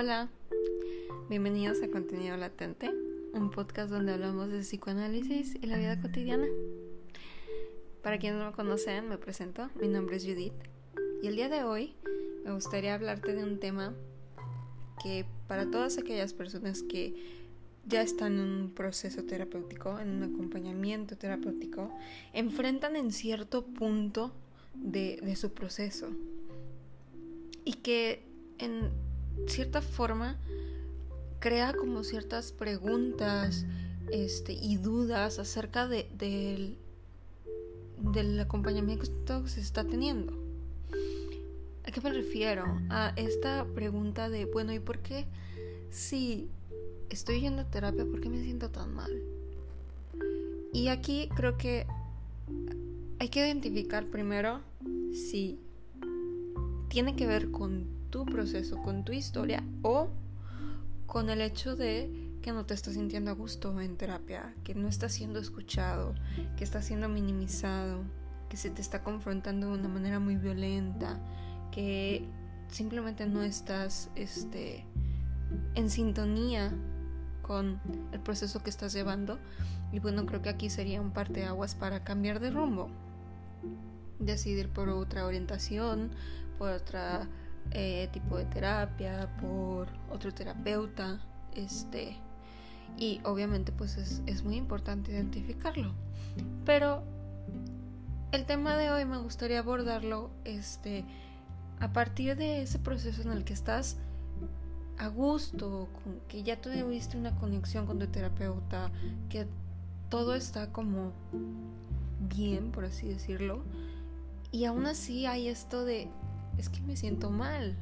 Hola, bienvenidos a Contenido Latente, un podcast donde hablamos de psicoanálisis y la vida cotidiana. Para quienes no me conocen, me presento, mi nombre es Judith. Y el día de hoy me gustaría hablarte de un tema que para todas aquellas personas que ya están en un proceso terapéutico, en un acompañamiento terapéutico, enfrentan en cierto punto de, de su proceso. Y que en cierta forma crea como ciertas preguntas este, y dudas acerca de, del, del acompañamiento que se está teniendo. ¿A qué me refiero? A esta pregunta de, bueno, ¿y por qué si estoy yendo a terapia, por qué me siento tan mal? Y aquí creo que hay que identificar primero si tiene que ver con tu proceso, con tu historia o con el hecho de que no te estás sintiendo a gusto en terapia, que no estás siendo escuchado, que estás siendo minimizado, que se te está confrontando de una manera muy violenta, que simplemente no estás este, en sintonía con el proceso que estás llevando. Y bueno, creo que aquí sería un aguas para cambiar de rumbo, decidir por otra orientación, por otra eh, tipo de terapia, por otro terapeuta, este, y obviamente pues es, es muy importante identificarlo. Pero el tema de hoy me gustaría abordarlo, este, a partir de ese proceso en el que estás a gusto, con, que ya tuviste una conexión con tu terapeuta, que todo está como bien, por así decirlo, y aún así hay esto de es que me siento mal.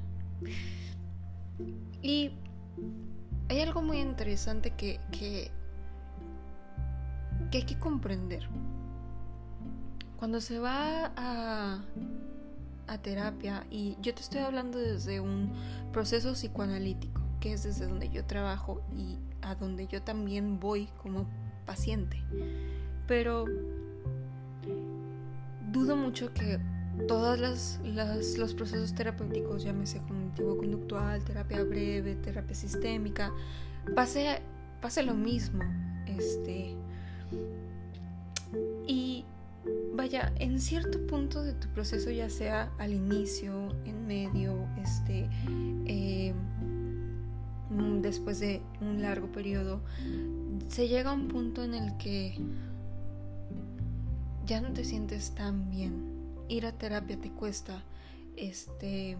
Y hay algo muy interesante que, que, hay que comprender. Cuando se va a, a terapia, y yo te estoy hablando desde un proceso psicoanalítico, que es desde donde yo trabajo y a donde yo también voy como paciente. Pero dudo mucho que todos los procesos terapéuticos, llámese cognitivo-conductual, terapia breve, terapia sistémica, pase, pase lo mismo. Este, y vaya, en cierto punto de tu proceso, ya sea al inicio, en medio, este, eh, después de un largo periodo, se llega a un punto en el que ya no te sientes tan bien ir a terapia te cuesta, este,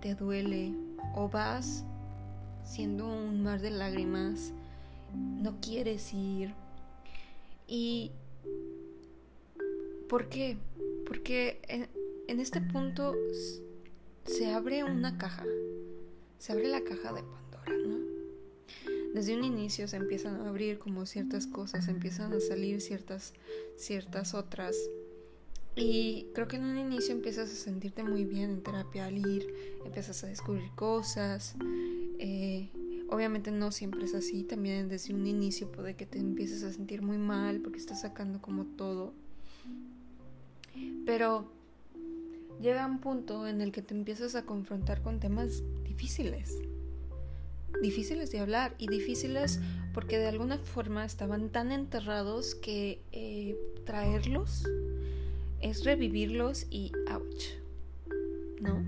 te duele o vas siendo un mar de lágrimas, no quieres ir. ¿Y por qué? Porque en, este punto se abre una caja, se abre la caja de Pandora, ¿no? Desde un inicio se empiezan a abrir como ciertas cosas, empiezan a salir ciertas, ciertas otras y creo que en un inicio empiezas a sentirte muy bien en terapia al ir, empiezas a descubrir cosas. Eh, obviamente no siempre es así, también desde un inicio puede que te empieces a sentir muy mal porque estás sacando como todo. Pero llega un punto en el que te empiezas a confrontar con temas difíciles. Difíciles de hablar y difíciles porque de alguna forma estaban tan enterrados que eh, traerlos es revivirlos y ouch, ¿no?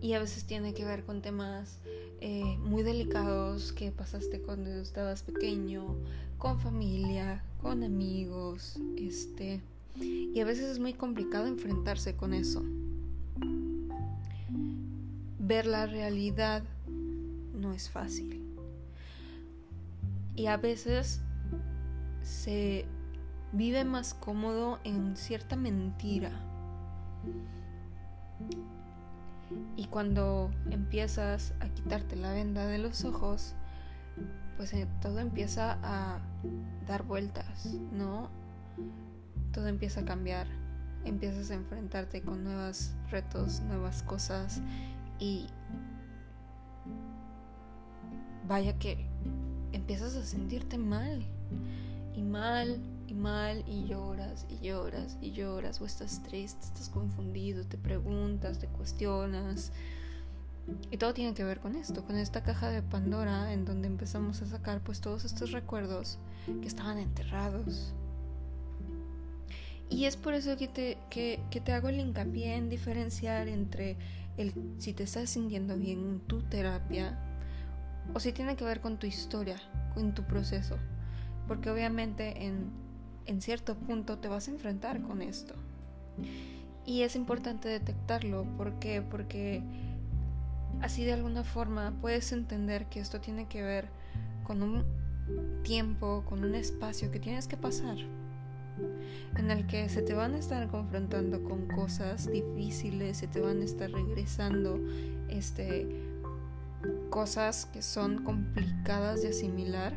Y a veces tiene que ver con temas eh, muy delicados que pasaste cuando estabas pequeño, con familia, con amigos, este, y a veces es muy complicado enfrentarse con eso. Ver la realidad no es fácil. Y a veces se vive más cómodo en cierta mentira. Y cuando empiezas a quitarte la venda de los ojos, pues eh, todo empieza a dar vueltas, ¿no? Todo empieza a cambiar. Empiezas a enfrentarte con nuevos retos, nuevas cosas y vaya que empiezas a sentirte mal y mal y mal y lloras y lloras y lloras o estás triste, estás confundido, te preguntas, te cuestionas Y todo tiene que ver con esto, con esta caja de Pandora en donde empezamos a sacar pues todos estos recuerdos que estaban enterrados. Y es por eso que te, que, que te hago el hincapié en diferenciar entre el si te estás sintiendo bien en tu terapia o si tiene que ver con tu historia, con tu proceso. Porque obviamente en, en cierto punto te vas a enfrentar con esto. Y es importante detectarlo. ¿Por qué? Porque así de alguna forma puedes entender que esto tiene que ver con un tiempo, con un espacio que tienes que pasar. En el que se te van a estar confrontando con cosas difíciles, se te van a estar regresando este, cosas que son complicadas de asimilar,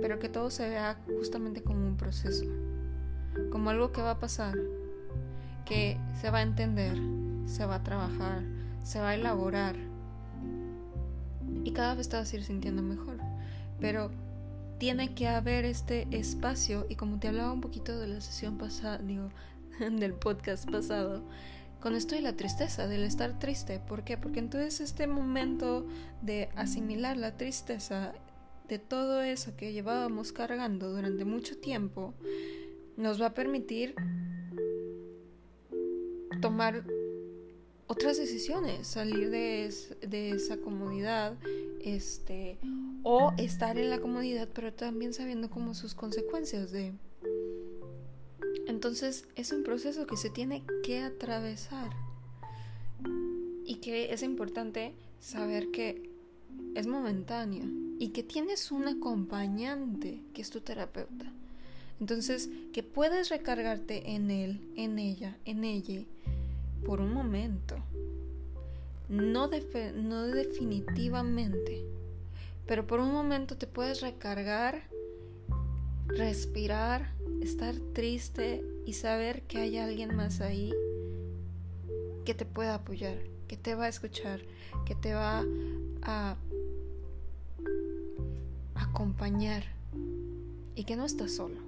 pero que todo se vea justamente como un proceso, como algo que va a pasar, que se va a entender, se va a trabajar, se va a elaborar y cada vez te vas a ir sintiendo mejor. Pero tiene que haber este espacio y como te hablaba un poquito de la sesión pasada, digo, del podcast pasado, con esto de la tristeza, del estar triste. ¿Por qué? Porque entonces este momento de asimilar la tristeza de todo eso que llevábamos cargando durante mucho tiempo nos va a permitir tomar otras decisiones, salir de, de, esa comodidad, este, o estar en la comodidad, pero también sabiendo como sus consecuencias de... Entonces es un proceso que se tiene que atravesar y que es importante saber que es momentáneo y que tienes un acompañante que es tu terapeuta. Entonces, que puedes recargarte en él, en ella, en ella por un momento. No, no definitivamente, pero por un momento te puedes recargar, respirar, estar triste y saber que hay alguien más ahí que te pueda apoyar, que te va a escuchar, que te va a acompañar y que no estás solo.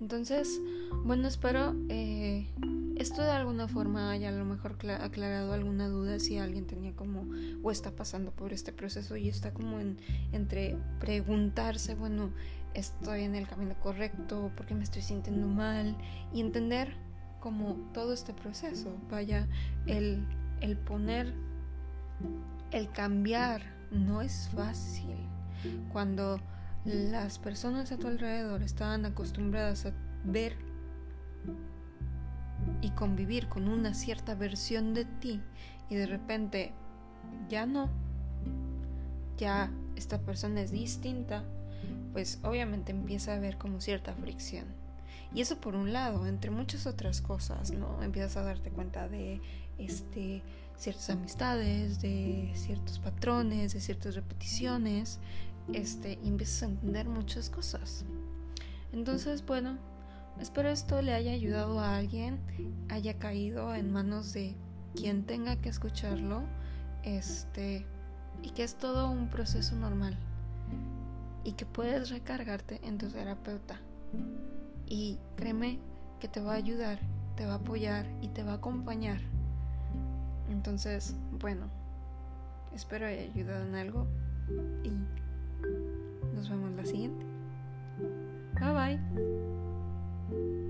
Entonces, bueno, espero eh, esto de alguna forma haya a lo mejor aclarado alguna duda si alguien tenía como o está pasando por este proceso y está como en, entre preguntarse, bueno, estoy en el camino correcto, porque me estoy sintiendo mal y entender como todo este proceso, vaya, el, el poner, el cambiar no es fácil. Cuando las personas a tu alrededor estaban acostumbradas a ver y convivir con una cierta versión de ti y de repente ya no, ya esta persona es distinta, pues obviamente empieza a haber como cierta fricción. Y eso por un lado, entre muchas otras cosas, ¿no? Empiezas a darte cuenta de este ciertas amistades, de ciertos patrones, de ciertas repeticiones, este, y empiezas a entender muchas cosas. Entonces, bueno, Espero esto le haya ayudado a alguien, haya caído en manos de quien tenga que escucharlo, este, y que es todo un proceso normal y que puedes recargarte en tu terapeuta. Y créeme que te va a ayudar, te va a apoyar y te va a acompañar. Entonces, bueno, espero haya ayudado en algo y nos vemos la siguiente. Bye bye.